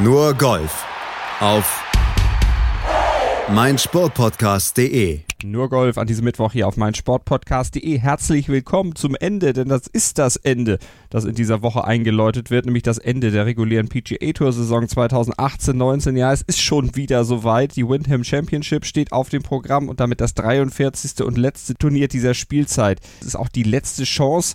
Nur Golf auf meinsportpodcast.de. Nur Golf an diesem Mittwoch hier auf meinsportpodcast.de. Herzlich willkommen zum Ende, denn das ist das Ende, das in dieser Woche eingeläutet wird, nämlich das Ende der regulären PGA Tour Saison 2018-19. Ja, es ist schon wieder soweit. Die Windham Championship steht auf dem Programm und damit das 43. und letzte Turnier dieser Spielzeit. Es ist auch die letzte Chance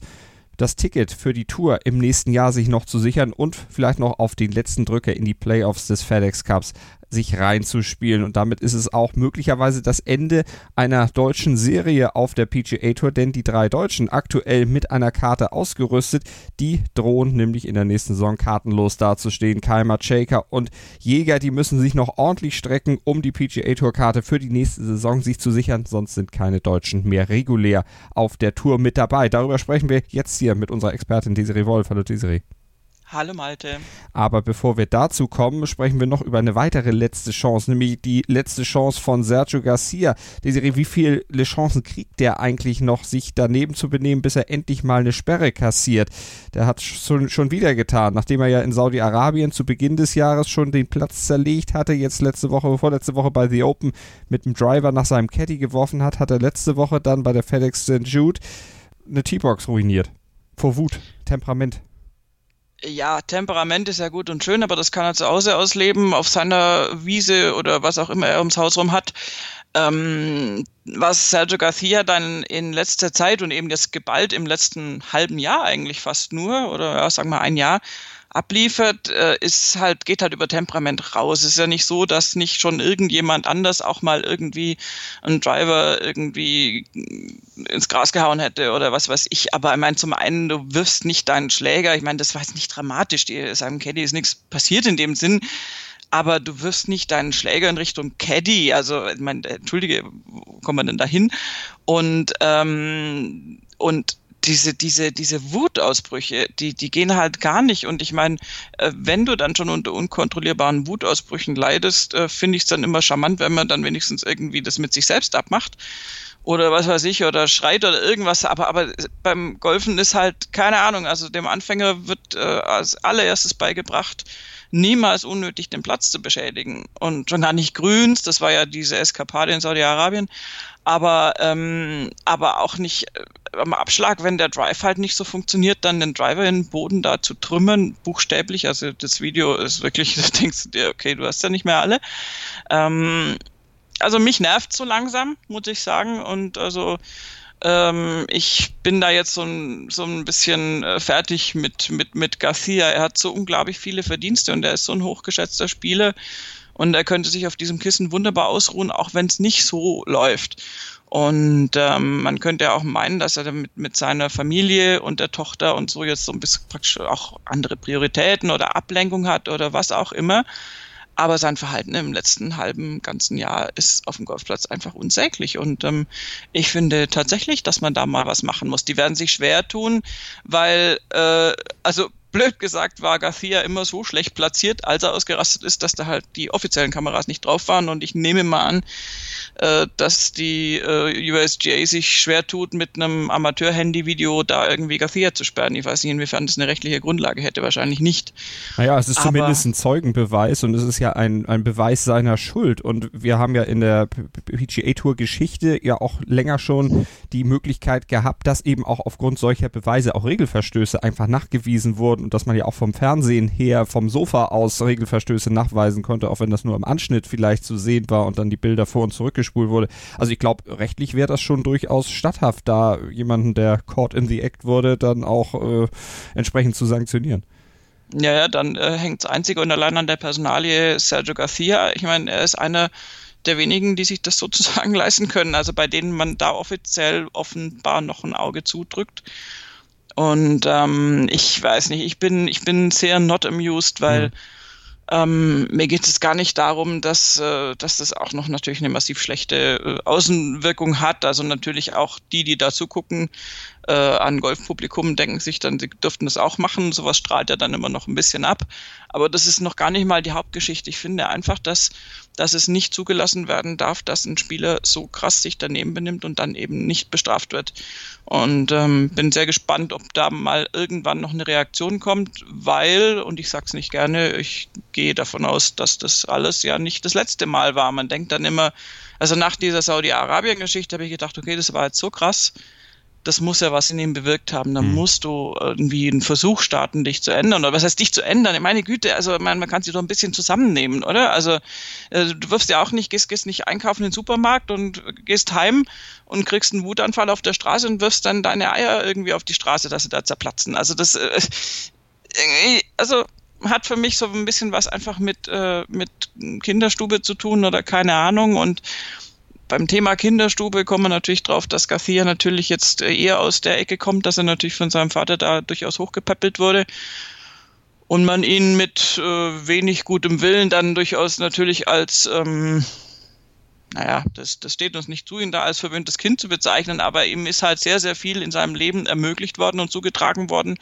das Ticket für die Tour im nächsten Jahr sich noch zu sichern und vielleicht noch auf den letzten Drücker in die Playoffs des FedEx Cups sich reinzuspielen. Und damit ist es auch möglicherweise das Ende einer deutschen Serie auf der PGA Tour, denn die drei Deutschen aktuell mit einer Karte ausgerüstet, die drohen nämlich in der nächsten Saison kartenlos dazustehen. Keimer, Shaker und Jäger, die müssen sich noch ordentlich strecken, um die PGA Tour Karte für die nächste Saison sich zu sichern, sonst sind keine Deutschen mehr regulär auf der Tour mit dabei. Darüber sprechen wir jetzt hier mit unserer Expertin Desiree Wolf. Hallo Desiree. Hallo Malte. Aber bevor wir dazu kommen, sprechen wir noch über eine weitere letzte Chance, nämlich die letzte Chance von Sergio Garcia. Desiree, wie viele Chancen kriegt der eigentlich noch, sich daneben zu benehmen, bis er endlich mal eine Sperre kassiert? Der hat schon, schon wieder getan, nachdem er ja in Saudi-Arabien zu Beginn des Jahres schon den Platz zerlegt hatte, jetzt letzte Woche, vorletzte Woche bei The Open mit dem Driver nach seinem Caddy geworfen hat, hat er letzte Woche dann bei der FedEx St. Jude eine T-Box ruiniert. Vor Wut, Temperament ja, Temperament ist ja gut und schön, aber das kann er zu Hause ausleben, auf seiner Wiese oder was auch immer er ums Haus rum hat. Ähm, was Sergio Garcia dann in letzter Zeit und eben jetzt geballt im letzten halben Jahr eigentlich fast nur, oder ja, sagen wir ein Jahr, abliefert, äh, ist halt, geht halt über Temperament raus. Es ist ja nicht so, dass nicht schon irgendjemand anders auch mal irgendwie einen Driver irgendwie ins Gras gehauen hätte oder was weiß ich. Aber ich meine, zum einen, du wirfst nicht deinen Schläger. Ich meine, das war jetzt nicht dramatisch. Die, seinem Caddy ist nichts passiert in dem Sinn aber du wirst nicht deinen Schläger in Richtung Caddy, also ich meine, entschuldige, wo kommen wir denn da hin? Und ähm, und diese, diese, diese Wutausbrüche, die, die gehen halt gar nicht. Und ich meine, äh, wenn du dann schon unter unkontrollierbaren Wutausbrüchen leidest, äh, finde ich es dann immer charmant, wenn man dann wenigstens irgendwie das mit sich selbst abmacht. Oder was weiß ich, oder schreit oder irgendwas. Aber, aber beim Golfen ist halt, keine Ahnung, also dem Anfänger wird äh, als allererstes beigebracht, niemals unnötig den Platz zu beschädigen. Und schon gar nicht Grüns, das war ja diese Eskapade in Saudi-Arabien, aber, ähm, aber auch nicht äh, am Abschlag, wenn der Drive halt nicht so funktioniert, dann den Driver in den Boden da zu trümmern, buchstäblich. Also das Video ist wirklich, da denkst du dir, okay, du hast ja nicht mehr alle. Ähm, also mich nervt so langsam, muss ich sagen. Und also ähm, ich bin da jetzt so ein, so ein bisschen äh, fertig mit, mit, mit Garcia. Er hat so unglaublich viele Verdienste und er ist so ein hochgeschätzter Spieler. Und er könnte sich auf diesem Kissen wunderbar ausruhen, auch wenn es nicht so läuft. Und ähm, man könnte ja auch meinen, dass er mit, mit seiner Familie und der Tochter und so jetzt so ein bisschen praktisch auch andere Prioritäten oder Ablenkung hat oder was auch immer. Aber sein Verhalten im letzten halben ganzen Jahr ist auf dem Golfplatz einfach unsäglich. Und ähm, ich finde tatsächlich, dass man da mal was machen muss. Die werden sich schwer tun, weil, äh, also blöd gesagt war Garcia immer so schlecht platziert, als er ausgerastet ist, dass da halt die offiziellen Kameras nicht drauf waren. Und ich nehme mal an, äh, dass die äh, USGA sich schwer tut, mit einem Amateur-Handy-Video da irgendwie Garcia zu sperren. Ich weiß nicht, inwiefern das eine rechtliche Grundlage hätte, wahrscheinlich nicht. Naja, es ist Aber zumindest ein Zeugenbeweis und es ist ja ein, ein Beweis seiner Schuld. Und wir haben ja in der PGA-Tour-Geschichte ja auch länger schon die Möglichkeit gehabt, dass eben auch aufgrund solcher Beweise auch Regelverstöße einfach nachgewiesen wurden und dass man ja auch vom Fernsehen her, vom Sofa aus Regelverstöße nachweisen konnte, auch wenn das nur im Anschnitt vielleicht zu sehen war und dann die Bilder vor und zurückgespult wurde. Also ich glaube, rechtlich wäre das schon durchaus statthaft, da jemanden, der caught in the act wurde, dann auch äh, entsprechend zu sanktionieren. Ja, ja, dann äh, hängt es einzig und allein an der Personalie Sergio Garcia. Ich meine, er ist einer der wenigen, die sich das sozusagen leisten können, also bei denen man da offiziell offenbar noch ein Auge zudrückt. Und ähm, ich weiß nicht, ich bin, ich bin sehr not amused, weil mhm. ähm, mir geht es gar nicht darum, dass, äh, dass das auch noch natürlich eine massiv schlechte äh, Außenwirkung hat. Also natürlich auch die, die da zugucken, äh, an Golfpublikum denken sich dann, sie dürften das auch machen. Sowas strahlt ja dann immer noch ein bisschen ab. Aber das ist noch gar nicht mal die Hauptgeschichte. Ich finde einfach, dass, dass es nicht zugelassen werden darf, dass ein Spieler so krass sich daneben benimmt und dann eben nicht bestraft wird. Und ähm, bin sehr gespannt, ob da mal irgendwann noch eine Reaktion kommt, weil, und ich sag's nicht gerne, ich gehe davon aus, dass das alles ja nicht das letzte Mal war. Man denkt dann immer, also nach dieser Saudi-Arabien-Geschichte habe ich gedacht, okay, das war jetzt so krass, das muss ja was in ihm bewirkt haben. Dann mhm. musst du irgendwie einen Versuch starten, dich zu ändern. Oder was heißt dich zu ändern? Meine Güte, also man, man kann sich doch ein bisschen zusammennehmen, oder? Also äh, du wirfst ja auch nicht, gehst, gehst nicht einkaufen in den Supermarkt und gehst heim und kriegst einen Wutanfall auf der Straße und wirfst dann deine Eier irgendwie auf die Straße, dass sie da zerplatzen. Also das, äh, also hat für mich so ein bisschen was einfach mit, äh, mit Kinderstube zu tun oder keine Ahnung und beim Thema Kinderstube kommen wir natürlich drauf, dass Garcia natürlich jetzt eher aus der Ecke kommt, dass er natürlich von seinem Vater da durchaus hochgepäppelt wurde und man ihn mit äh, wenig gutem Willen dann durchaus natürlich als ähm, naja, das, das steht uns nicht zu, ihn da als verwöhntes Kind zu bezeichnen, aber ihm ist halt sehr, sehr viel in seinem Leben ermöglicht worden und zugetragen worden,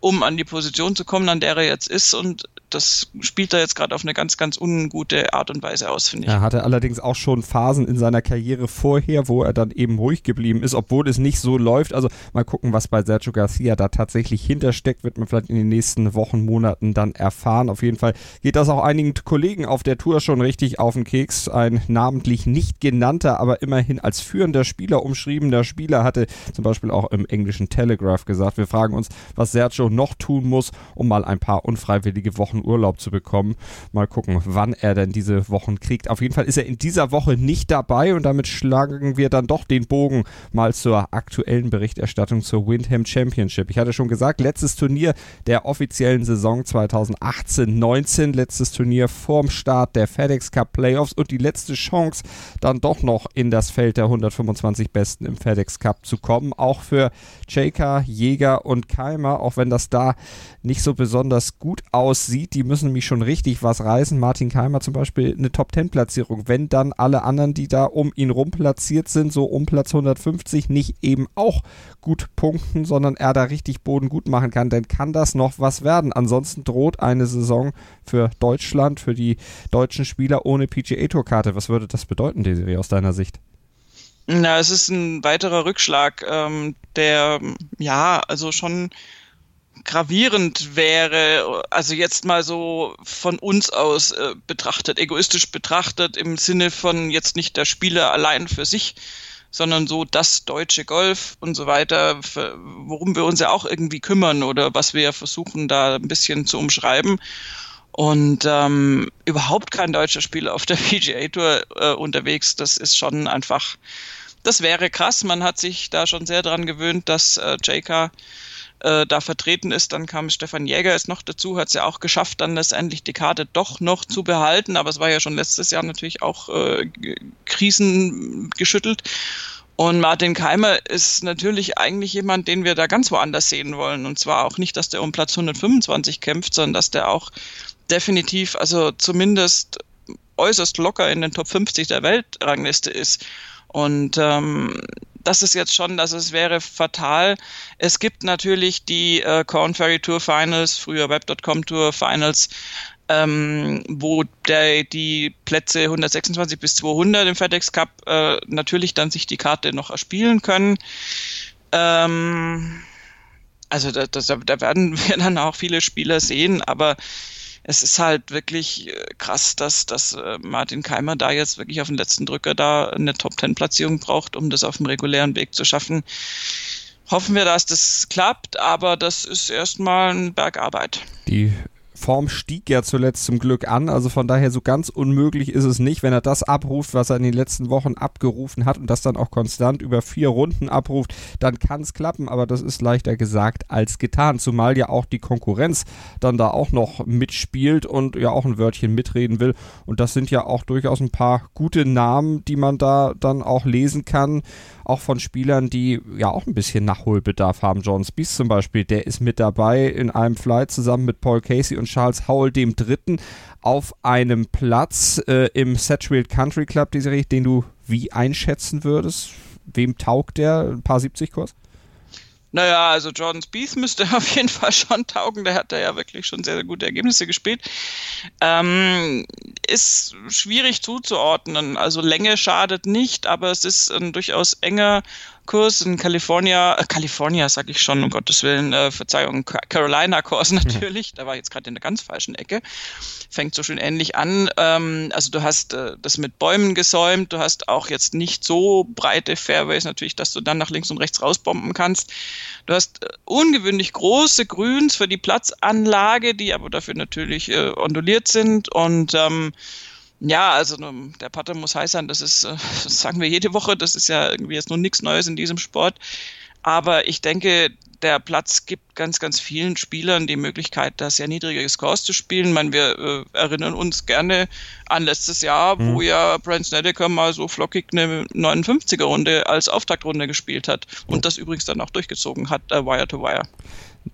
um an die Position zu kommen, an der er jetzt ist. Und das spielt er jetzt gerade auf eine ganz, ganz ungute Art und Weise aus, finde ich. Er hatte allerdings auch schon Phasen in seiner Karriere vorher, wo er dann eben ruhig geblieben ist, obwohl es nicht so läuft. Also mal gucken, was bei Sergio Garcia da tatsächlich hintersteckt, wird man vielleicht in den nächsten Wochen, Monaten dann erfahren. Auf jeden Fall geht das auch einigen Kollegen auf der Tour schon richtig auf den Keks. Ein namentlich nicht genannter, aber immerhin als führender Spieler umschriebener Spieler hatte zum Beispiel auch im englischen Telegraph gesagt, wir fragen uns, was Sergio noch tun muss, um mal ein paar unfreiwillige Wochen Wochen Urlaub zu bekommen. Mal gucken, wann er denn diese Wochen kriegt. Auf jeden Fall ist er in dieser Woche nicht dabei und damit schlagen wir dann doch den Bogen mal zur aktuellen Berichterstattung zur Windham Championship. Ich hatte schon gesagt, letztes Turnier der offiziellen Saison 2018-19, letztes Turnier vorm Start der FedEx Cup Playoffs und die letzte Chance, dann doch noch in das Feld der 125 Besten im FedEx Cup zu kommen. Auch für Shaker, Jäger und Keimer, auch wenn das da nicht so besonders gut aussieht sieht, die müssen nämlich schon richtig was reißen. Martin Keimer zum Beispiel eine Top-10-Platzierung. Wenn dann alle anderen, die da um ihn rum platziert sind, so um Platz 150, nicht eben auch gut punkten, sondern er da richtig Boden gut machen kann, dann kann das noch was werden. Ansonsten droht eine Saison für Deutschland, für die deutschen Spieler ohne PGA-Tour-Karte. Was würde das bedeuten, Desiree, aus deiner Sicht? Na, es ist ein weiterer Rückschlag, ähm, der ja, also schon gravierend wäre, also jetzt mal so von uns aus äh, betrachtet, egoistisch betrachtet, im Sinne von jetzt nicht der Spieler allein für sich, sondern so das deutsche Golf und so weiter, worum wir uns ja auch irgendwie kümmern oder was wir versuchen da ein bisschen zu umschreiben. Und ähm, überhaupt kein deutscher Spieler auf der PGA Tour äh, unterwegs, das ist schon einfach, das wäre krass. Man hat sich da schon sehr dran gewöhnt, dass äh, JK äh, da vertreten ist. Dann kam Stefan Jäger ist noch dazu, hat es ja auch geschafft, dann letztendlich die Karte doch noch zu behalten. Aber es war ja schon letztes Jahr natürlich auch äh, krisengeschüttelt. Und Martin Keimer ist natürlich eigentlich jemand, den wir da ganz woanders sehen wollen. Und zwar auch nicht, dass der um Platz 125 kämpft, sondern dass der auch definitiv, also zumindest äußerst locker in den Top 50 der Weltrangliste ist. Und ähm, das ist jetzt schon, dass es wäre fatal. Es gibt natürlich die äh, Corn Ferry Tour Finals, früher Web.com Tour Finals, ähm, wo der, die Plätze 126 bis 200 im FedEx Cup äh, natürlich dann sich die Karte noch erspielen können. Ähm, also da, da, da werden wir dann auch viele Spieler sehen, aber es ist halt wirklich äh, krass, dass, dass äh, Martin Keimer da jetzt wirklich auf den letzten Drücker da eine Top-10-Platzierung braucht, um das auf dem regulären Weg zu schaffen. Hoffen wir, dass das klappt, aber das ist erstmal ein Bergarbeit. Die Form stieg ja zuletzt zum Glück an. Also von daher so ganz unmöglich ist es nicht, wenn er das abruft, was er in den letzten Wochen abgerufen hat und das dann auch konstant über vier Runden abruft, dann kann es klappen. Aber das ist leichter gesagt als getan. Zumal ja auch die Konkurrenz dann da auch noch mitspielt und ja auch ein Wörtchen mitreden will. Und das sind ja auch durchaus ein paar gute Namen, die man da dann auch lesen kann auch von Spielern, die ja auch ein bisschen Nachholbedarf haben. John Spees zum Beispiel, der ist mit dabei in einem Flight zusammen mit Paul Casey und Charles Howell dem Dritten auf einem Platz äh, im Satchfield Country Club, die Serie, den du wie einschätzen würdest? Wem taugt der? Ein paar 70 Kurs? Naja, also Jordan Spieth müsste auf jeden Fall schon taugen. Der hat da ja wirklich schon sehr, sehr gute Ergebnisse gespielt. Ähm, ist schwierig zuzuordnen. Also Länge schadet nicht, aber es ist ein durchaus enger Kurs, ein California, äh, California sag ich schon, um Gottes Willen, äh, Verzeihung, Carolina-Kurs natürlich, da war ich jetzt gerade in der ganz falschen Ecke, fängt so schön ähnlich an. Ähm, also du hast äh, das mit Bäumen gesäumt, du hast auch jetzt nicht so breite Fairways natürlich, dass du dann nach links und rechts rausbomben kannst. Du hast äh, ungewöhnlich große Grüns für die Platzanlage, die aber dafür natürlich äh, onduliert sind und ähm, ja, also der Putter muss heiß sein, das ist, äh, das sagen wir jede Woche, das ist ja irgendwie jetzt nur nichts Neues in diesem Sport. Aber ich denke, der Platz gibt ganz, ganz vielen Spielern die Möglichkeit, da sehr niedrige Scores zu spielen. Ich meine, wir äh, erinnern uns gerne an letztes Jahr, mhm. wo ja Brent Snedeker mal so flockig eine 59er-Runde als Auftaktrunde gespielt hat und das übrigens dann auch durchgezogen hat, äh, Wire to Wire.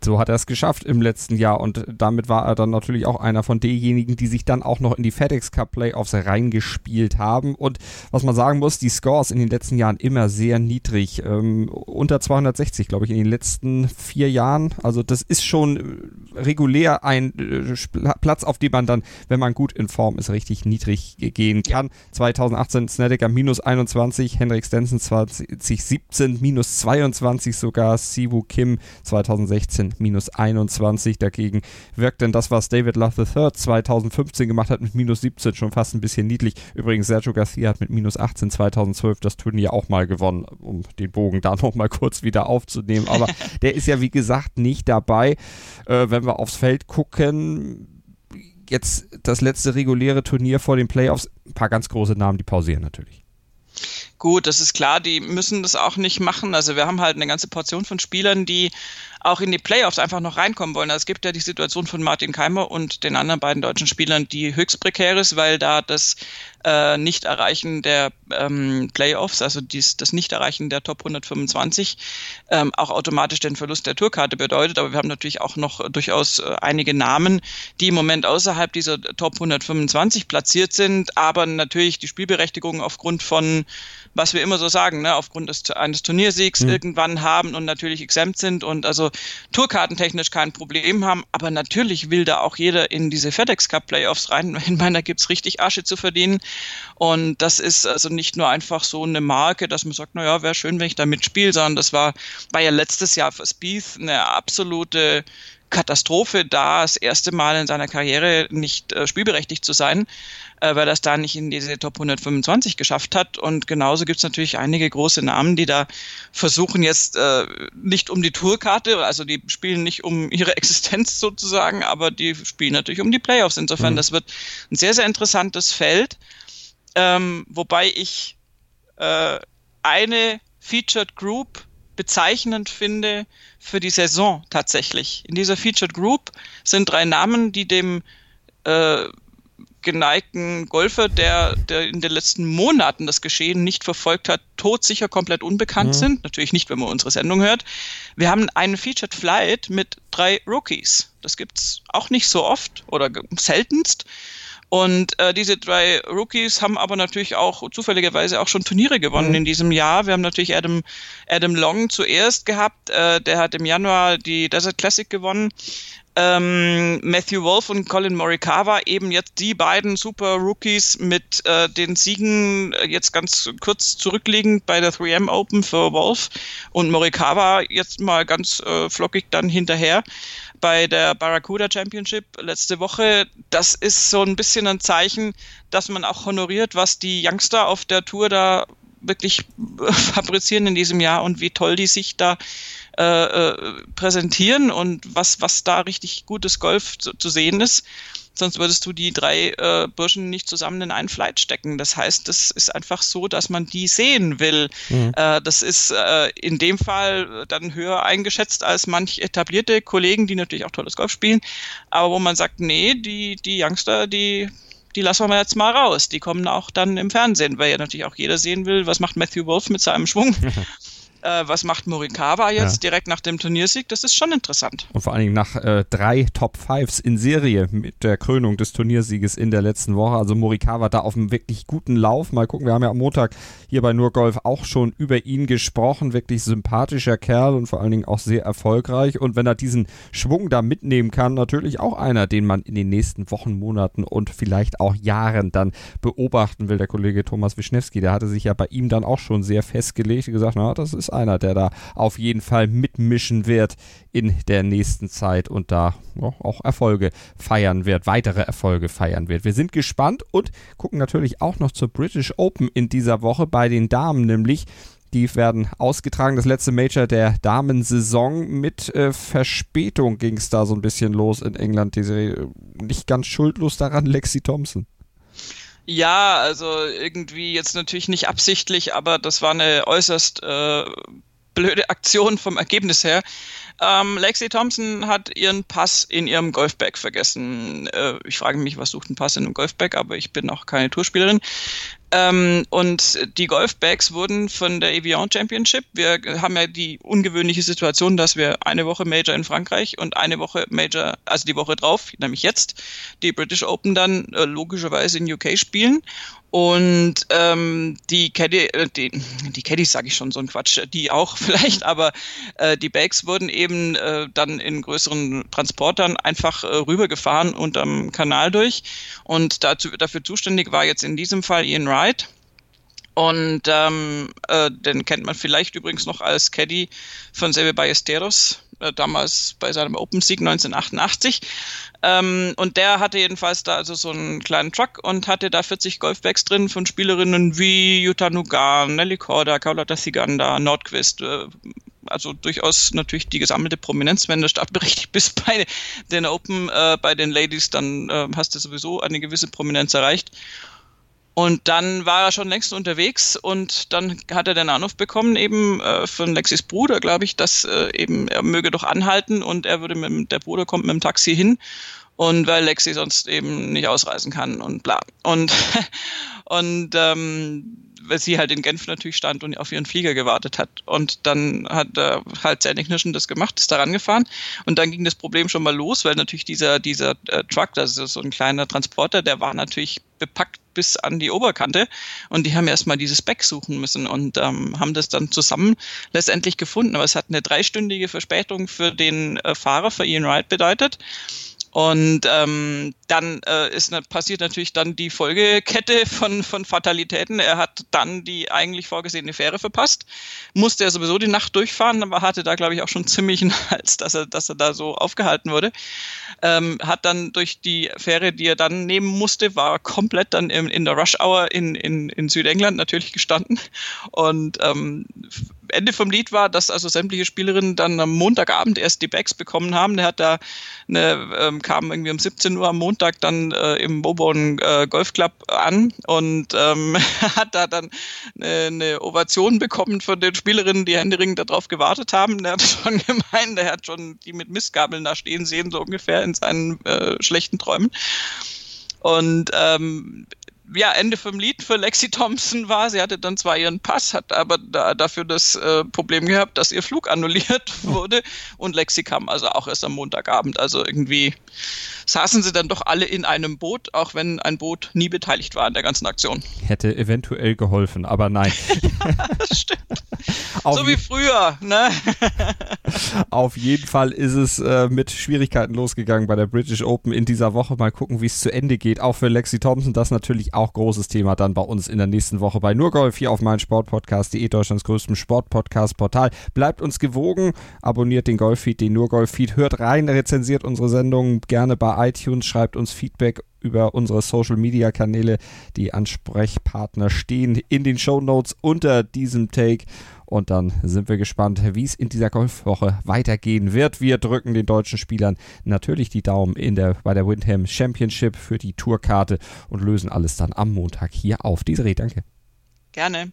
So hat er es geschafft im letzten Jahr und damit war er dann natürlich auch einer von denjenigen, die sich dann auch noch in die FedEx Cup Playoffs reingespielt haben. Und was man sagen muss, die Scores in den letzten Jahren immer sehr niedrig. Ähm, unter 260, glaube ich, in den letzten vier Jahren. Also das ist schon regulär ein äh, Platz, auf dem man dann, wenn man gut in Form ist, richtig niedrig gehen kann. Ja. 2018 Snedeker minus 21, Henrik Stenson 2017 minus 22 sogar, Sivu Kim 2016 2016 minus 21. Dagegen wirkt denn das, was David Love III 2015 gemacht hat, mit minus 17 schon fast ein bisschen niedlich. Übrigens, Sergio Garcia hat mit minus 18 2012 das Turnier auch mal gewonnen, um den Bogen da nochmal kurz wieder aufzunehmen. Aber der ist ja, wie gesagt, nicht dabei. Äh, wenn wir aufs Feld gucken, jetzt das letzte reguläre Turnier vor den Playoffs, ein paar ganz große Namen, die pausieren natürlich. Gut, das ist klar, die müssen das auch nicht machen. Also wir haben halt eine ganze Portion von Spielern, die auch in die Playoffs einfach noch reinkommen wollen. Also es gibt ja die Situation von Martin Keimer und den anderen beiden deutschen Spielern, die höchst prekär ist, weil da das äh, Nicht-Erreichen der ähm, Playoffs, also dies, das Nicht-Erreichen der Top 125, ähm, auch automatisch den Verlust der Tourkarte bedeutet. Aber wir haben natürlich auch noch durchaus äh, einige Namen, die im Moment außerhalb dieser Top 125 platziert sind, aber natürlich die Spielberechtigung aufgrund von was wir immer so sagen, ne, aufgrund des, eines Turniersiegs mhm. irgendwann haben und natürlich exempt sind und also tourkartentechnisch kein Problem haben. Aber natürlich will da auch jeder in diese FedEx Cup Playoffs rein. Ich meine, da gibt's richtig Asche zu verdienen. Und das ist also nicht nur einfach so eine Marke, dass man sagt, naja, wäre schön, wenn ich da mitspiele, sondern das war, war ja letztes Jahr für Spieth eine absolute Katastrophe, da das erste Mal in seiner Karriere nicht äh, spielberechtigt zu sein, äh, weil er es da nicht in diese Top 125 geschafft hat. Und genauso gibt es natürlich einige große Namen, die da versuchen jetzt äh, nicht um die Tourkarte, also die spielen nicht um ihre Existenz sozusagen, aber die spielen natürlich um die Playoffs. Insofern, mhm. das wird ein sehr, sehr interessantes Feld, ähm, wobei ich äh, eine Featured Group bezeichnend finde für die Saison tatsächlich. In dieser Featured Group sind drei Namen, die dem äh, geneigten Golfer, der, der in den letzten Monaten das Geschehen nicht verfolgt hat, todsicher komplett unbekannt mhm. sind. Natürlich nicht, wenn man unsere Sendung hört. Wir haben einen Featured Flight mit drei Rookies. Das gibt's auch nicht so oft oder seltenst. Und äh, diese drei Rookies haben aber natürlich auch zufälligerweise auch schon Turniere gewonnen mhm. in diesem Jahr. Wir haben natürlich Adam, Adam Long zuerst gehabt. Äh, der hat im Januar die Desert Classic gewonnen. Ähm, Matthew Wolf und Colin Morikawa eben jetzt die beiden Super Rookies mit äh, den Siegen äh, jetzt ganz kurz zurückliegend bei der 3M Open für Wolf und Morikawa jetzt mal ganz äh, flockig dann hinterher bei der Barracuda Championship letzte Woche. Das ist so ein bisschen ein Zeichen, dass man auch honoriert, was die Youngster auf der Tour da wirklich fabrizieren in diesem Jahr und wie toll die sich da äh, äh, präsentieren und was, was da richtig gutes Golf zu, zu sehen ist. Sonst würdest du die drei äh, Burschen nicht zusammen in einen Flight stecken. Das heißt, das ist einfach so, dass man die sehen will. Mhm. Äh, das ist äh, in dem Fall dann höher eingeschätzt als manch etablierte Kollegen, die natürlich auch tolles Golf spielen, aber wo man sagt, nee, die, die Youngster, die, die lassen wir jetzt mal raus. Die kommen auch dann im Fernsehen, weil ja natürlich auch jeder sehen will, was macht Matthew Wolf mit seinem Schwung. äh, was macht Morikawa jetzt ja. direkt nach dem Turniersieg, das ist schon interessant. Und vor allen Dingen nach äh, drei Top Fives in Serie mit der Krönung des Turniersieges in der letzten Woche. Also Morikawa da auf einem wirklich guten Lauf. Mal gucken, wir haben ja am Montag hier bei Nur Golf auch schon über ihn gesprochen. Wirklich sympathischer Kerl und vor allen Dingen auch sehr erfolgreich. Und wenn er diesen Schwung da mitnehmen kann, natürlich auch einer, den man in den nächsten Wochen, Monaten und vielleicht auch Jahren dann beobachten will. Der Kollege Thomas Wischnewski, der hatte sich ja bei ihm dann auch schon sehr festgelegt und gesagt, na, das ist einer, der da auf jeden Fall mitmischen wird in der nächsten Zeit und da ja, auch Erfolge feiern wird, weitere Erfolge feiern wird. Wir sind gespannt und gucken natürlich auch noch zur British Open in dieser Woche bei den Damen, nämlich die werden ausgetragen. Das letzte Major der Damensaison mit äh, Verspätung ging es da so ein bisschen los in England. Diese äh, nicht ganz schuldlos daran, Lexi Thompson. Ja, also irgendwie jetzt natürlich nicht absichtlich, aber das war eine äußerst äh, blöde Aktion vom Ergebnis her. Ähm, Lexi Thompson hat ihren Pass in ihrem Golfbag vergessen. Äh, ich frage mich, was sucht ein Pass in einem Golfbag, aber ich bin auch keine Tourspielerin. Ähm, und die Golfbags wurden von der Evian Championship. Wir haben ja die ungewöhnliche Situation, dass wir eine Woche Major in Frankreich und eine Woche Major, also die Woche drauf, nämlich jetzt, die British Open dann äh, logischerweise in UK spielen. Und ähm, die Caddy, äh, die, die Caddies sage ich schon so ein Quatsch, die auch vielleicht, aber äh, die Bags wurden eben äh, dann in größeren Transportern einfach äh, rübergefahren unterm Kanal durch. Und dazu, dafür zuständig war jetzt in diesem Fall Ian Wright. Und ähm, äh, den kennt man vielleicht übrigens noch als Caddy von Seve Ballesteros, äh, damals bei seinem Open-Sieg 1988. Ähm, und der hatte jedenfalls da also so einen kleinen Truck und hatte da 40 Golfbags drin von Spielerinnen wie Jutta Nugan, Nelly Korda, Carlotta Siganda, Nordquist, äh, also durchaus natürlich die gesammelte Prominenz, wenn der Startbericht bis bei den Open, äh, bei den Ladies, dann äh, hast du sowieso eine gewisse Prominenz erreicht. Und dann war er schon längst unterwegs und dann hat er den Anruf bekommen, eben äh, von Lexis Bruder, glaube ich, dass äh, eben er möge doch anhalten und er würde mit der Bruder kommt mit dem Taxi hin und weil Lexi sonst eben nicht ausreisen kann und bla. Und, und ähm, weil sie halt in Genf natürlich stand und auf ihren Flieger gewartet hat. Und dann hat er halt Zähneknirschen das gemacht, ist da rangefahren. Und dann ging das Problem schon mal los, weil natürlich dieser, dieser äh, Truck, das ist so ein kleiner Transporter, der war natürlich bepackt bis an die Oberkante. Und die haben erstmal dieses Back suchen müssen und ähm, haben das dann zusammen letztendlich gefunden. Aber es hat eine dreistündige Verspätung für den äh, Fahrer, für Ian Wright bedeutet. Und ähm, dann äh, ist passiert natürlich dann die Folgekette von, von Fatalitäten. Er hat dann die eigentlich vorgesehene Fähre verpasst, musste er sowieso die Nacht durchfahren, aber hatte da, glaube ich, auch schon ziemlich einen Hals, dass er, dass er da so aufgehalten wurde. Ähm, hat dann durch die Fähre, die er dann nehmen musste, war komplett dann in, in der Rush Hour in, in, in Südengland natürlich gestanden. Und ähm, Ende vom Lied war, dass also sämtliche Spielerinnen dann am Montagabend erst die Bags bekommen haben. Der hat da eine, ähm, kam irgendwie um 17 Uhr am Montag dann äh, im Bobon äh, Golf Club an und ähm, hat da dann eine, eine Ovation bekommen von den Spielerinnen, die händeringend darauf gewartet haben. Der hat schon gemeint, der hat schon die mit Mistgabeln da stehen sehen, so ungefähr in seinen äh, schlechten Träumen. Und ähm, ja, Ende vom Lied für Lexi Thompson war, sie hatte dann zwar ihren Pass, hat aber da, dafür das äh, Problem gehabt, dass ihr Flug annulliert wurde und Lexi kam also auch erst am Montagabend. Also irgendwie saßen sie dann doch alle in einem Boot, auch wenn ein Boot nie beteiligt war an der ganzen Aktion. Hätte eventuell geholfen, aber nein. ja, das stimmt. so wie früher, ne? Auf jeden Fall ist es äh, mit Schwierigkeiten losgegangen bei der British Open in dieser Woche. Mal gucken, wie es zu Ende geht. Auch für Lexi Thompson, das natürlich auch großes Thema dann bei uns in der nächsten Woche bei Nurgolf hier auf meinem Sportpodcast.de, Deutschlands größtem Sportpodcast-Portal. Bleibt uns gewogen, abonniert den Golffeed, den Nurgolf-Feed, hört rein, rezensiert unsere Sendung gerne bei iTunes, schreibt uns Feedback über unsere Social Media Kanäle. Die Ansprechpartner stehen in den Show Notes unter diesem Take. Und dann sind wir gespannt, wie es in dieser Golfwoche weitergehen wird. Wir drücken den deutschen Spielern natürlich die Daumen in der, bei der Windham Championship für die Tourkarte und lösen alles dann am Montag hier auf. Diese danke. Gerne.